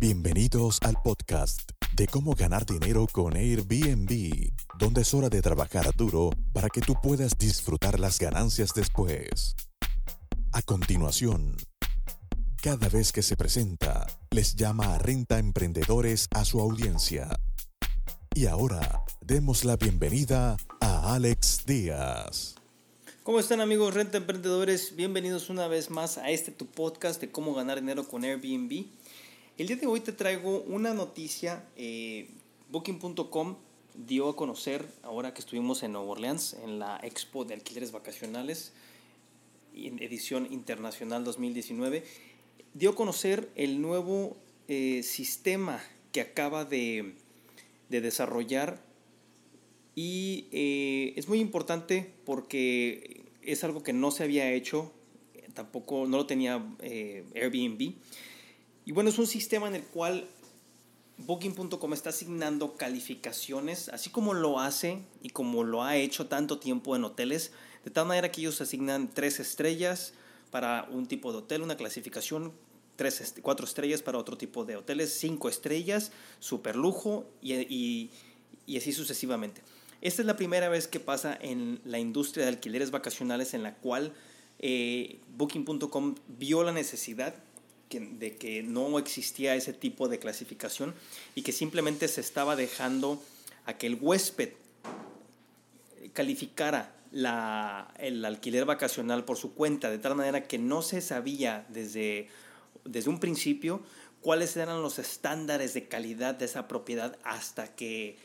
Bienvenidos al podcast de cómo ganar dinero con Airbnb, donde es hora de trabajar duro para que tú puedas disfrutar las ganancias después. A continuación, cada vez que se presenta, les llama a Renta Emprendedores a su audiencia. Y ahora, demos la bienvenida a Alex Díaz. ¿Cómo están amigos Renta Emprendedores? Bienvenidos una vez más a este tu podcast de cómo ganar dinero con Airbnb. El día de hoy te traigo una noticia. Eh, Booking.com dio a conocer, ahora que estuvimos en Nueva Orleans, en la Expo de Alquileres Vacacionales, en edición internacional 2019, dio a conocer el nuevo eh, sistema que acaba de, de desarrollar y eh, es muy importante porque es algo que no se había hecho, tampoco no lo tenía Airbnb. Y bueno, es un sistema en el cual Booking.com está asignando calificaciones, así como lo hace y como lo ha hecho tanto tiempo en hoteles, de tal manera que ellos asignan tres estrellas para un tipo de hotel, una clasificación, tres, cuatro estrellas para otro tipo de hoteles, cinco estrellas, super lujo y así sucesivamente. Esta es la primera vez que pasa en la industria de alquileres vacacionales en la cual eh, Booking.com vio la necesidad de que no existía ese tipo de clasificación y que simplemente se estaba dejando a que el huésped calificara la, el alquiler vacacional por su cuenta, de tal manera que no se sabía desde, desde un principio cuáles eran los estándares de calidad de esa propiedad hasta que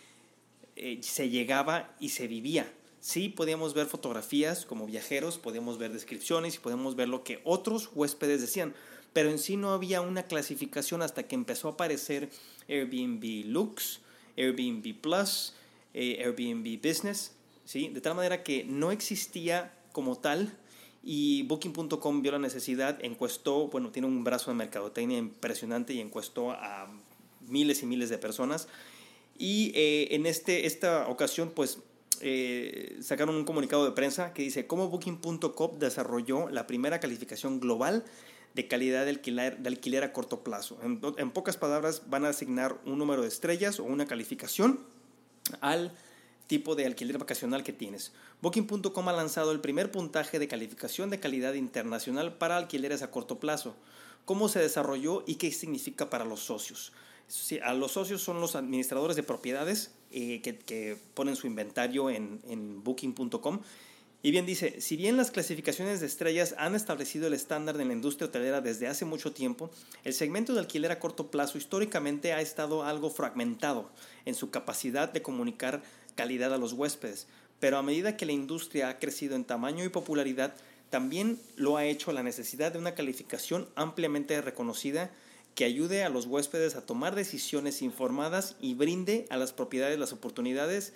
eh, se llegaba y se vivía. Sí, podíamos ver fotografías como viajeros, podíamos ver descripciones y podemos ver lo que otros huéspedes decían, pero en sí no había una clasificación hasta que empezó a aparecer Airbnb Lux, Airbnb Plus, eh, Airbnb Business, ¿sí? de tal manera que no existía como tal y Booking.com vio la necesidad, encuestó, bueno, tiene un brazo de mercadotecnia impresionante y encuestó a miles y miles de personas y eh, en este, esta ocasión, pues eh, sacaron un comunicado de prensa que dice cómo Booking.com desarrolló la primera calificación global de calidad de alquiler, de alquiler a corto plazo. En, pocas palabras, van a asignar un número de estrellas o una calificación al tipo de alquiler vacacional que tienes. Booking.com ha lanzado el primer puntaje de calificación de calidad internacional para alquileres a corto plazo. ¿Cómo se desarrolló y qué significa para los socios? a los socios son los administradores de propiedades eh, que, ponen su inventario en, en booking.com. Y bien dice, si bien las clasificaciones de estrellas han establecido el estándar de la industria hotelera desde hace mucho tiempo, el segmento de alquiler a corto plazo históricamente ha estado algo fragmentado en su capacidad de comunicar calidad a los huéspedes. Pero a medida que la industria ha crecido en tamaño y popularidad, también lo ha hecho la necesidad de una calificación ampliamente reconocida que ayude a los huéspedes a tomar decisiones informadas y brinde a las propiedades las oportunidades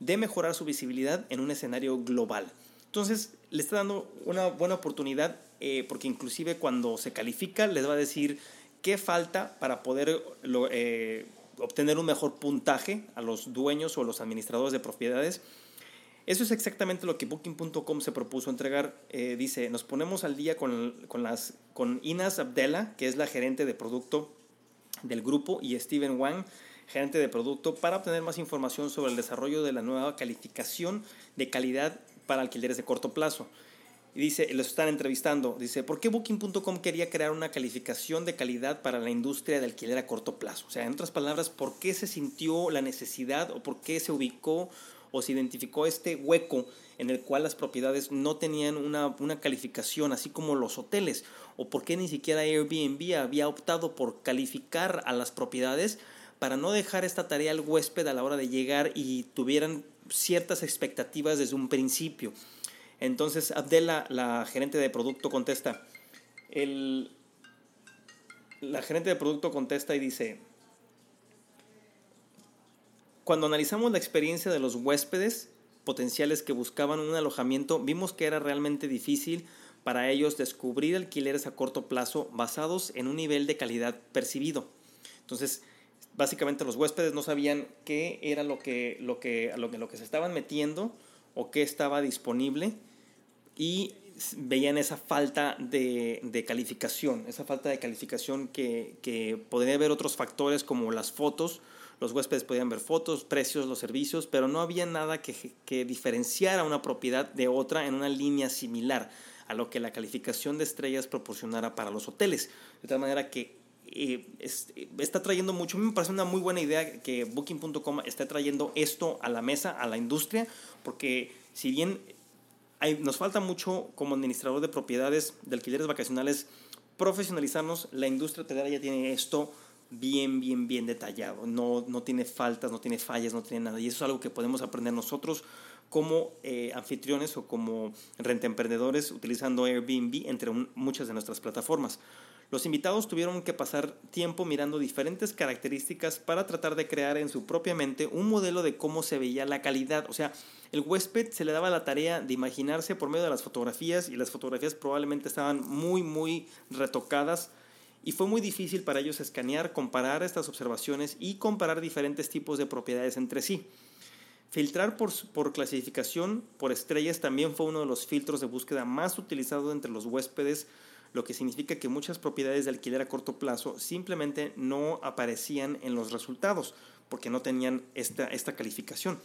de mejorar su visibilidad en un escenario global. Entonces, le está dando una buena oportunidad eh, porque inclusive cuando se califica les va a decir qué falta para poder eh, obtener un mejor puntaje a los dueños o los administradores de propiedades eso es exactamente lo que Booking.com se propuso entregar. Eh, dice, nos ponemos al día con, con, las, con Inas Abdella, que es la gerente de producto del grupo, y Steven Wang, gerente de producto, para obtener más información sobre el desarrollo de la nueva calificación de calidad para alquileres de corto plazo. Y dice, los están entrevistando, dice, ¿por qué Booking.com quería crear una calificación de calidad para la industria de alquiler a corto plazo? O sea, en otras palabras, ¿por qué se sintió la necesidad o por qué se ubicó o se identificó este hueco en el cual las propiedades no tenían una, calificación, así como los hoteles, o por qué ni siquiera Airbnb había optado por calificar a las propiedades para no dejar esta tarea al huésped a la hora de llegar y tuvieran ciertas expectativas desde un principio. Entonces Abdela, la gerente de producto, contesta, el, la gerente de producto contesta y dice, cuando analizamos la experiencia de los huéspedes potenciales que buscaban un alojamiento, vimos que era realmente difícil para ellos descubrir alquileres a corto plazo basados en un nivel de calidad percibido. Entonces, básicamente los huéspedes no sabían qué era lo que, lo que, lo que, lo que se estaban metiendo o qué estaba disponible y veían esa falta de, de, calificación, esa falta de calificación que, que podría haber otros factores como las fotos, los huéspedes podían ver fotos, precios, los servicios, pero no había nada que, que diferenciara una propiedad de otra en una línea similar a lo que la calificación de estrellas proporcionara para los hoteles. De tal manera que eh, está trayendo mucho. A mí me parece una muy buena idea que Booking.com esté trayendo esto a la mesa, a la industria, porque si bien hay, nos falta mucho como administrador de propiedades de alquileres vacacionales profesionalizarnos, la industria hotelera ya tiene esto bien, bien, bien detallado. No, no tiene faltas, no tiene fallas, no tiene nada. Y eso es algo que podemos aprender nosotros como eh, anfitriones o como emprendedores utilizando Airbnb entre muchas de nuestras plataformas. Los invitados tuvieron que pasar tiempo mirando diferentes características para tratar de crear en su propia mente un modelo de cómo se veía la calidad. O sea, el huésped se le daba la tarea de imaginarse por medio de las fotografías y las fotografías probablemente estaban muy, muy retocadas y fue muy difícil para ellos escanear, comparar estas observaciones y comparar diferentes tipos de propiedades entre sí. Filtrar por, por, clasificación por estrellas también fue uno de los filtros de búsqueda más utilizados entre los huéspedes, lo que significa que muchas propiedades de alquiler a corto plazo simplemente no aparecían en los resultados porque no tenían esta, esta calificación.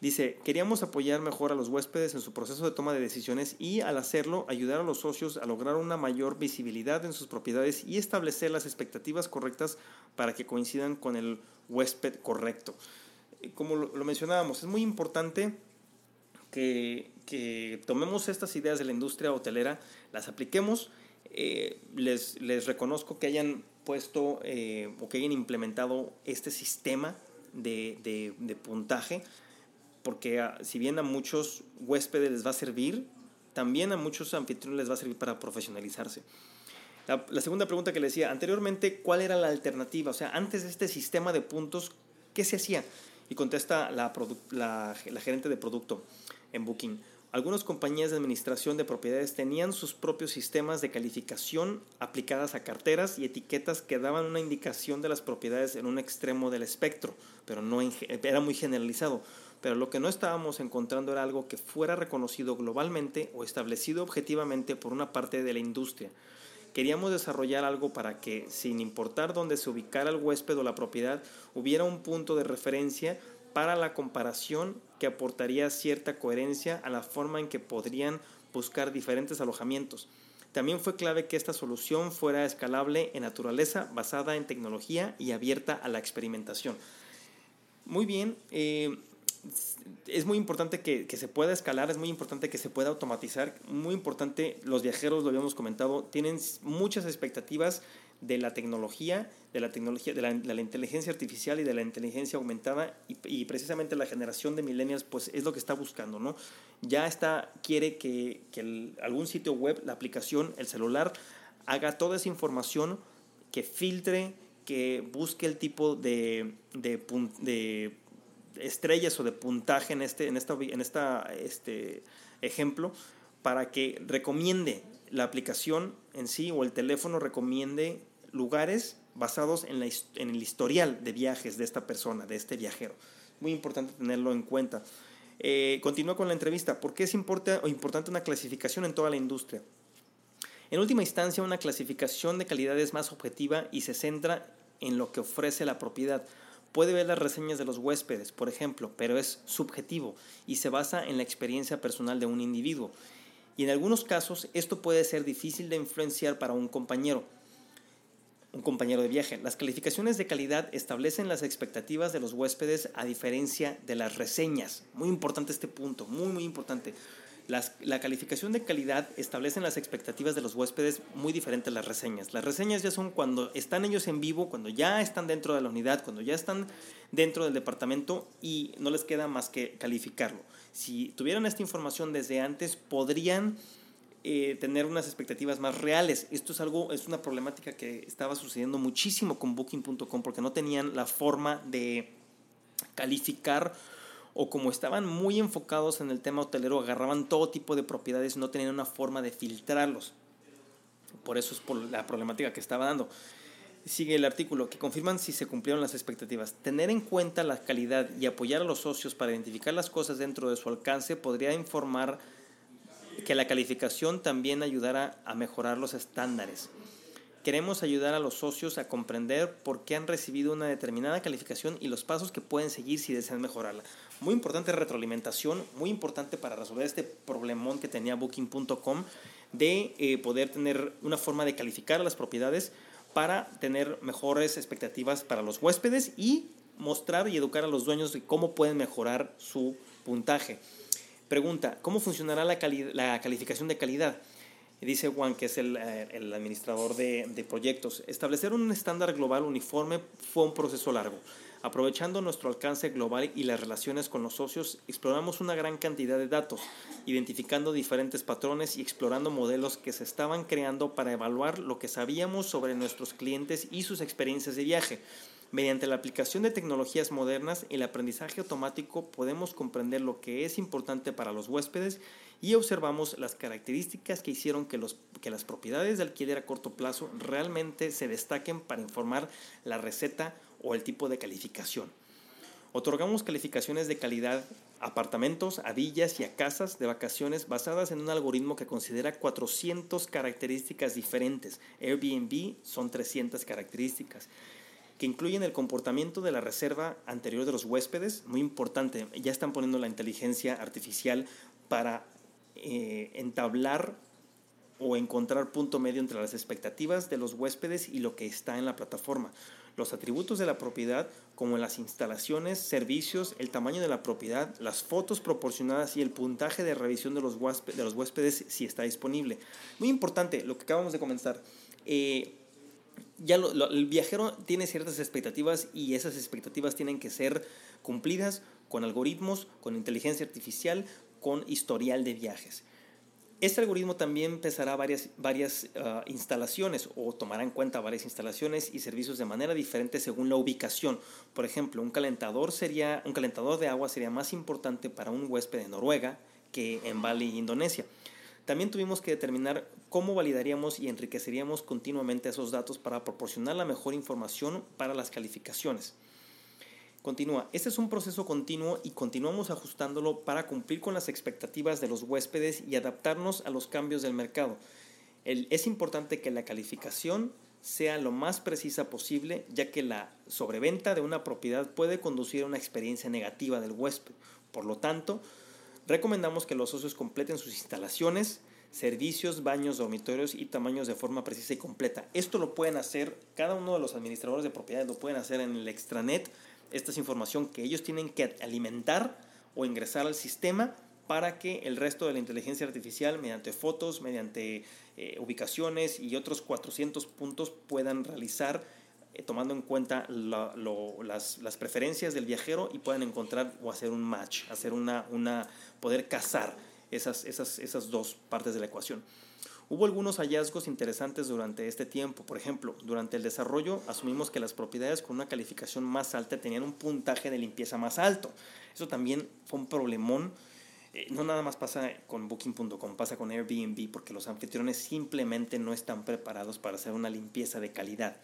Dice, queríamos apoyar mejor a los huéspedes en su proceso de toma de decisiones y al hacerlo ayudar a los socios a lograr una mayor visibilidad en sus propiedades y establecer las expectativas correctas para que coincidan con el huésped correcto. Como lo mencionábamos, es muy importante que, que tomemos estas ideas de la industria hotelera, las apliquemos. Eh, les, les, reconozco que hayan puesto eh, o que hayan implementado este sistema de, de, de puntaje porque si bien a muchos huéspedes les va a servir, también a muchos anfitriones les va a servir para profesionalizarse. La, segunda pregunta que le decía, anteriormente, ¿cuál era la alternativa? O sea, antes de este sistema de puntos, ¿qué se hacía? Y contesta la, la, la gerente de producto en Booking. Algunas compañías de administración de propiedades tenían sus propios sistemas de calificación aplicadas a carteras y etiquetas que daban una indicación de las propiedades en un extremo del espectro, pero no era muy generalizado pero lo que no estábamos encontrando era algo que fuera reconocido globalmente o establecido objetivamente por una parte de la industria. Queríamos desarrollar algo para que, sin importar dónde se ubicara el huésped o la propiedad, hubiera un punto de referencia para la comparación que aportaría cierta coherencia a la forma en que podrían buscar diferentes alojamientos. También fue clave que esta solución fuera escalable en naturaleza, basada en tecnología y abierta a la experimentación. Muy bien, eh, es muy importante que, se pueda escalar, es muy importante que se pueda automatizar, muy importante, los viajeros, lo habíamos comentado, tienen muchas expectativas de la tecnología, de la tecnología, de la, inteligencia artificial y de la inteligencia aumentada y, precisamente la generación de millennials pues es lo que está buscando, ¿no? Ya está, quiere que, algún sitio web, la aplicación, el celular, haga toda esa información, que filtre, que busque el tipo de, de, de estrellas o de puntaje en este, en esta, en esta, este ejemplo para que recomiende la aplicación en sí o el teléfono recomiende lugares basados en, la, en el historial de viajes de esta persona, de este viajero. Muy importante tenerlo en cuenta. Eh, continúa con la entrevista. ¿Por qué es importante una clasificación en toda la industria? En última instancia, una clasificación de calidad es más objetiva y se centra en lo que ofrece la propiedad. Puede ver las reseñas de los huéspedes, por ejemplo, pero es subjetivo y se basa en la experiencia personal de un individuo. Y en algunos casos esto puede ser difícil de influenciar para un compañero, un compañero de viaje. Las calificaciones de calidad establecen las expectativas de los huéspedes a diferencia de las reseñas. Muy importante este punto, muy muy importante la calificación de calidad establece las expectativas de los huéspedes muy diferentes a las reseñas. Las reseñas ya son cuando están ellos en vivo, cuando ya están dentro de la unidad, cuando ya están dentro del departamento y no les queda más que calificarlo. Si tuvieran esta información desde antes, podrían eh, tener unas expectativas más reales. Esto es algo, es una problemática que estaba sucediendo muchísimo con Booking.com porque no tenían la forma de calificar o como estaban muy enfocados en el tema hotelero, agarraban todo tipo de propiedades no tenían una forma de filtrarlos. Por eso es por la problemática que estaba dando. Sigue el artículo, que confirman si se cumplieron las expectativas. Tener en cuenta la calidad y apoyar a los socios para identificar las cosas dentro de su alcance podría informar que la calificación también ayudara a mejorar los estándares. Queremos ayudar a los socios a comprender por qué han recibido una determinada calificación y los pasos que pueden seguir si desean mejorarla. Muy importante retroalimentación, muy importante para resolver este problemón que tenía Booking.com de eh, poder tener una forma de calificar las propiedades para tener mejores expectativas para los huéspedes y mostrar y educar a los dueños de cómo pueden mejorar su puntaje. Pregunta, ¿cómo funcionará la, calificación de calidad? Dice Juan, que es el, eh, administrador de, proyectos, establecer un estándar global uniforme fue un proceso largo. Aprovechando nuestro alcance global y las relaciones con los socios, exploramos una gran cantidad de datos, identificando diferentes patrones y explorando modelos que se estaban creando para evaluar lo que sabíamos sobre nuestros clientes y sus experiencias de viaje. Mediante la aplicación de tecnologías modernas y el aprendizaje automático podemos comprender lo que es importante para los huéspedes y observamos las características que hicieron que, los, que las propiedades de alquiler a corto plazo realmente se destaquen para informar la receta o el tipo de calificación. Otorgamos calificaciones de calidad a apartamentos, a villas y a casas de vacaciones basadas en un algoritmo que considera 400 características diferentes. Airbnb son 300 características que incluyen el comportamiento de la reserva anterior de los huéspedes, muy importante, ya están poniendo la inteligencia artificial para eh, entablar o encontrar punto medio entre las expectativas de los huéspedes y lo que está en la plataforma. Los atributos de la propiedad, como las instalaciones, servicios, el tamaño de la propiedad, las fotos proporcionadas y el puntaje de revisión de los, huéspedes, si está disponible. Muy importante lo que acabamos de comenzar. Eh, ya el viajero tiene ciertas expectativas y esas expectativas tienen que ser cumplidas con algoritmos, con inteligencia artificial, con historial de viajes. Este algoritmo también pesará varias, varias ah, instalaciones o tomará en cuenta varias instalaciones y servicios de manera diferente según la ubicación. Por ejemplo, un calentador, sería, un calentador de agua sería más importante para un huésped de Noruega que en Bali, Indonesia. También tuvimos que determinar cómo validaríamos y enriqueceríamos continuamente esos datos para proporcionar la mejor información para las calificaciones. Continúa, este es un proceso continuo y continuamos ajustándolo para cumplir con las expectativas de los huéspedes y adaptarnos a los cambios del mercado. es importante que la calificación sea lo más precisa posible, ya que la sobreventa de una propiedad puede conducir a una experiencia negativa del huésped. Por lo tanto, Recomendamos que los socios completen sus instalaciones, servicios, baños, dormitorios y tamaños de forma precisa y completa. Esto lo pueden hacer, cada uno de los administradores de propiedades lo pueden hacer en el extranet. Esta es información que ellos tienen que alimentar o ingresar al sistema para que el resto de la inteligencia artificial, mediante fotos, mediante eh, ubicaciones y otros 400 puntos, puedan realizar eh, tomando en cuenta las, preferencias del viajero y puedan encontrar o hacer un match, hacer una, una poder casar esas, esas, esas dos partes de la ecuación. Hubo algunos hallazgos interesantes durante este tiempo. Por ejemplo, durante el desarrollo asumimos que las propiedades con una calificación más alta tenían un puntaje de limpieza más alto. Eso también fue un problemón. Eh, no nada más pasa con Booking.com, pasa con Airbnb porque los anfitriones simplemente no están preparados para hacer una limpieza de calidad.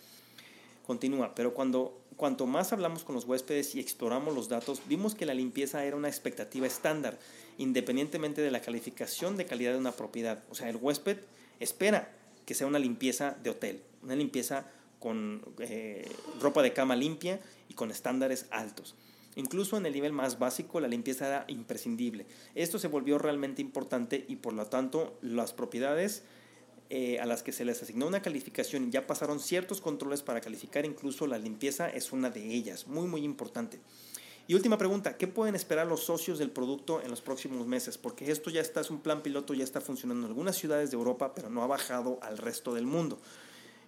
Continúa, pero cuando, cuanto más hablamos con los huéspedes y exploramos los datos, vimos que la limpieza era una expectativa estándar, independientemente de la calificación de calidad de una propiedad. O sea, el huésped espera que sea una limpieza de hotel, una limpieza con eh, ropa de cama limpia y con estándares altos. Incluso en el nivel más básico, la limpieza era imprescindible. Esto se volvió realmente importante y por lo tanto las propiedades eh, a las que se les asignó una calificación ya pasaron ciertos controles para calificar, incluso la limpieza es una de ellas, muy muy importante. Y última pregunta, ¿qué pueden esperar los socios del producto en los próximos meses? Porque esto ya está, es un plan piloto, ya está funcionando en algunas ciudades de Europa, pero no ha bajado al resto del mundo.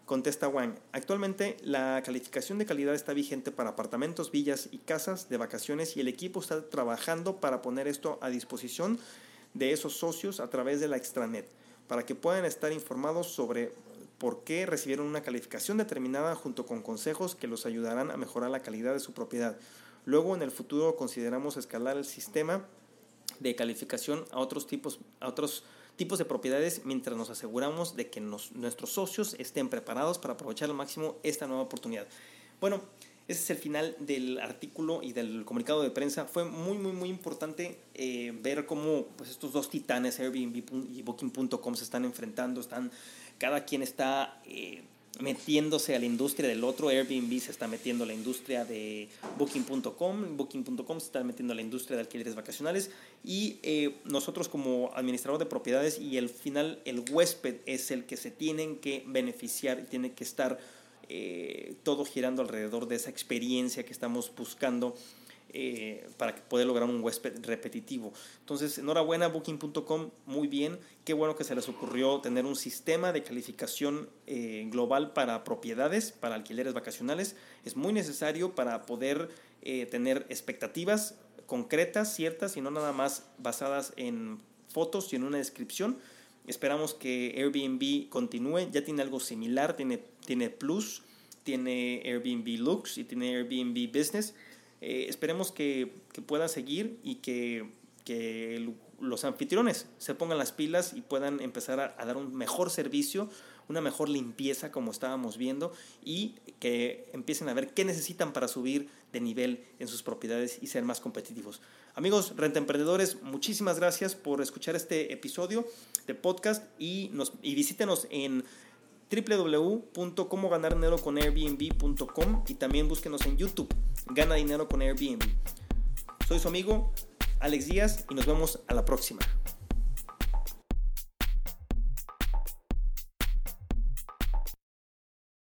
Contesta Wang, actualmente la calificación de calidad está vigente para apartamentos, villas y casas de vacaciones y el equipo está trabajando para poner esto a disposición de esos socios a través de la extranet para que puedan estar informados sobre por qué recibieron una calificación determinada junto con consejos que los ayudarán a mejorar la calidad de su propiedad. Luego en el futuro consideramos escalar el sistema de calificación a otros tipos, a otros tipos de propiedades mientras nos aseguramos de que nuestros socios estén preparados para aprovechar al máximo esta nueva oportunidad. Bueno, ese es el final del artículo y del comunicado de prensa. Fue muy, muy, muy importante eh, ver cómo pues, estos dos titanes, Airbnb y Booking.com, se están enfrentando. Están, cada quien está eh, metiéndose a la industria del otro. Airbnb se está metiendo a la industria de Booking.com. Booking.com se está metiendo a la industria de alquileres vacacionales. Y eh, nosotros como administrador de propiedades y al final el huésped es el que se tienen que beneficiar y tiene que estar eh, todo girando alrededor de esa experiencia que estamos buscando eh, para poder lograr un huésped repetitivo. Entonces, enhorabuena, booking.com, muy bien. Qué bueno que se les ocurrió tener un sistema de calificación eh, global para propiedades, para alquileres vacacionales. Es muy necesario para poder tener expectativas concretas, ciertas y no nada más basadas en fotos y en una descripción Esperamos que Airbnb continúe. Ya tiene algo similar, tiene, tiene Plus, tiene Airbnb Lux y tiene Airbnb Business. Eh, esperemos que, que, seguir y que, que, los anfitriones se pongan las pilas y puedan empezar a, dar un mejor servicio, una mejor limpieza como estábamos viendo y que empiecen a ver qué necesitan para subir de nivel en sus propiedades y ser más competitivos. Amigos renta emprendedores, muchísimas gracias por escuchar este episodio de podcast y, nos, y visítenos en www.comoganardinero.com y también búsquenos en YouTube, Gana Dinero con Airbnb. Soy su amigo Alex Díaz y nos vemos a la próxima.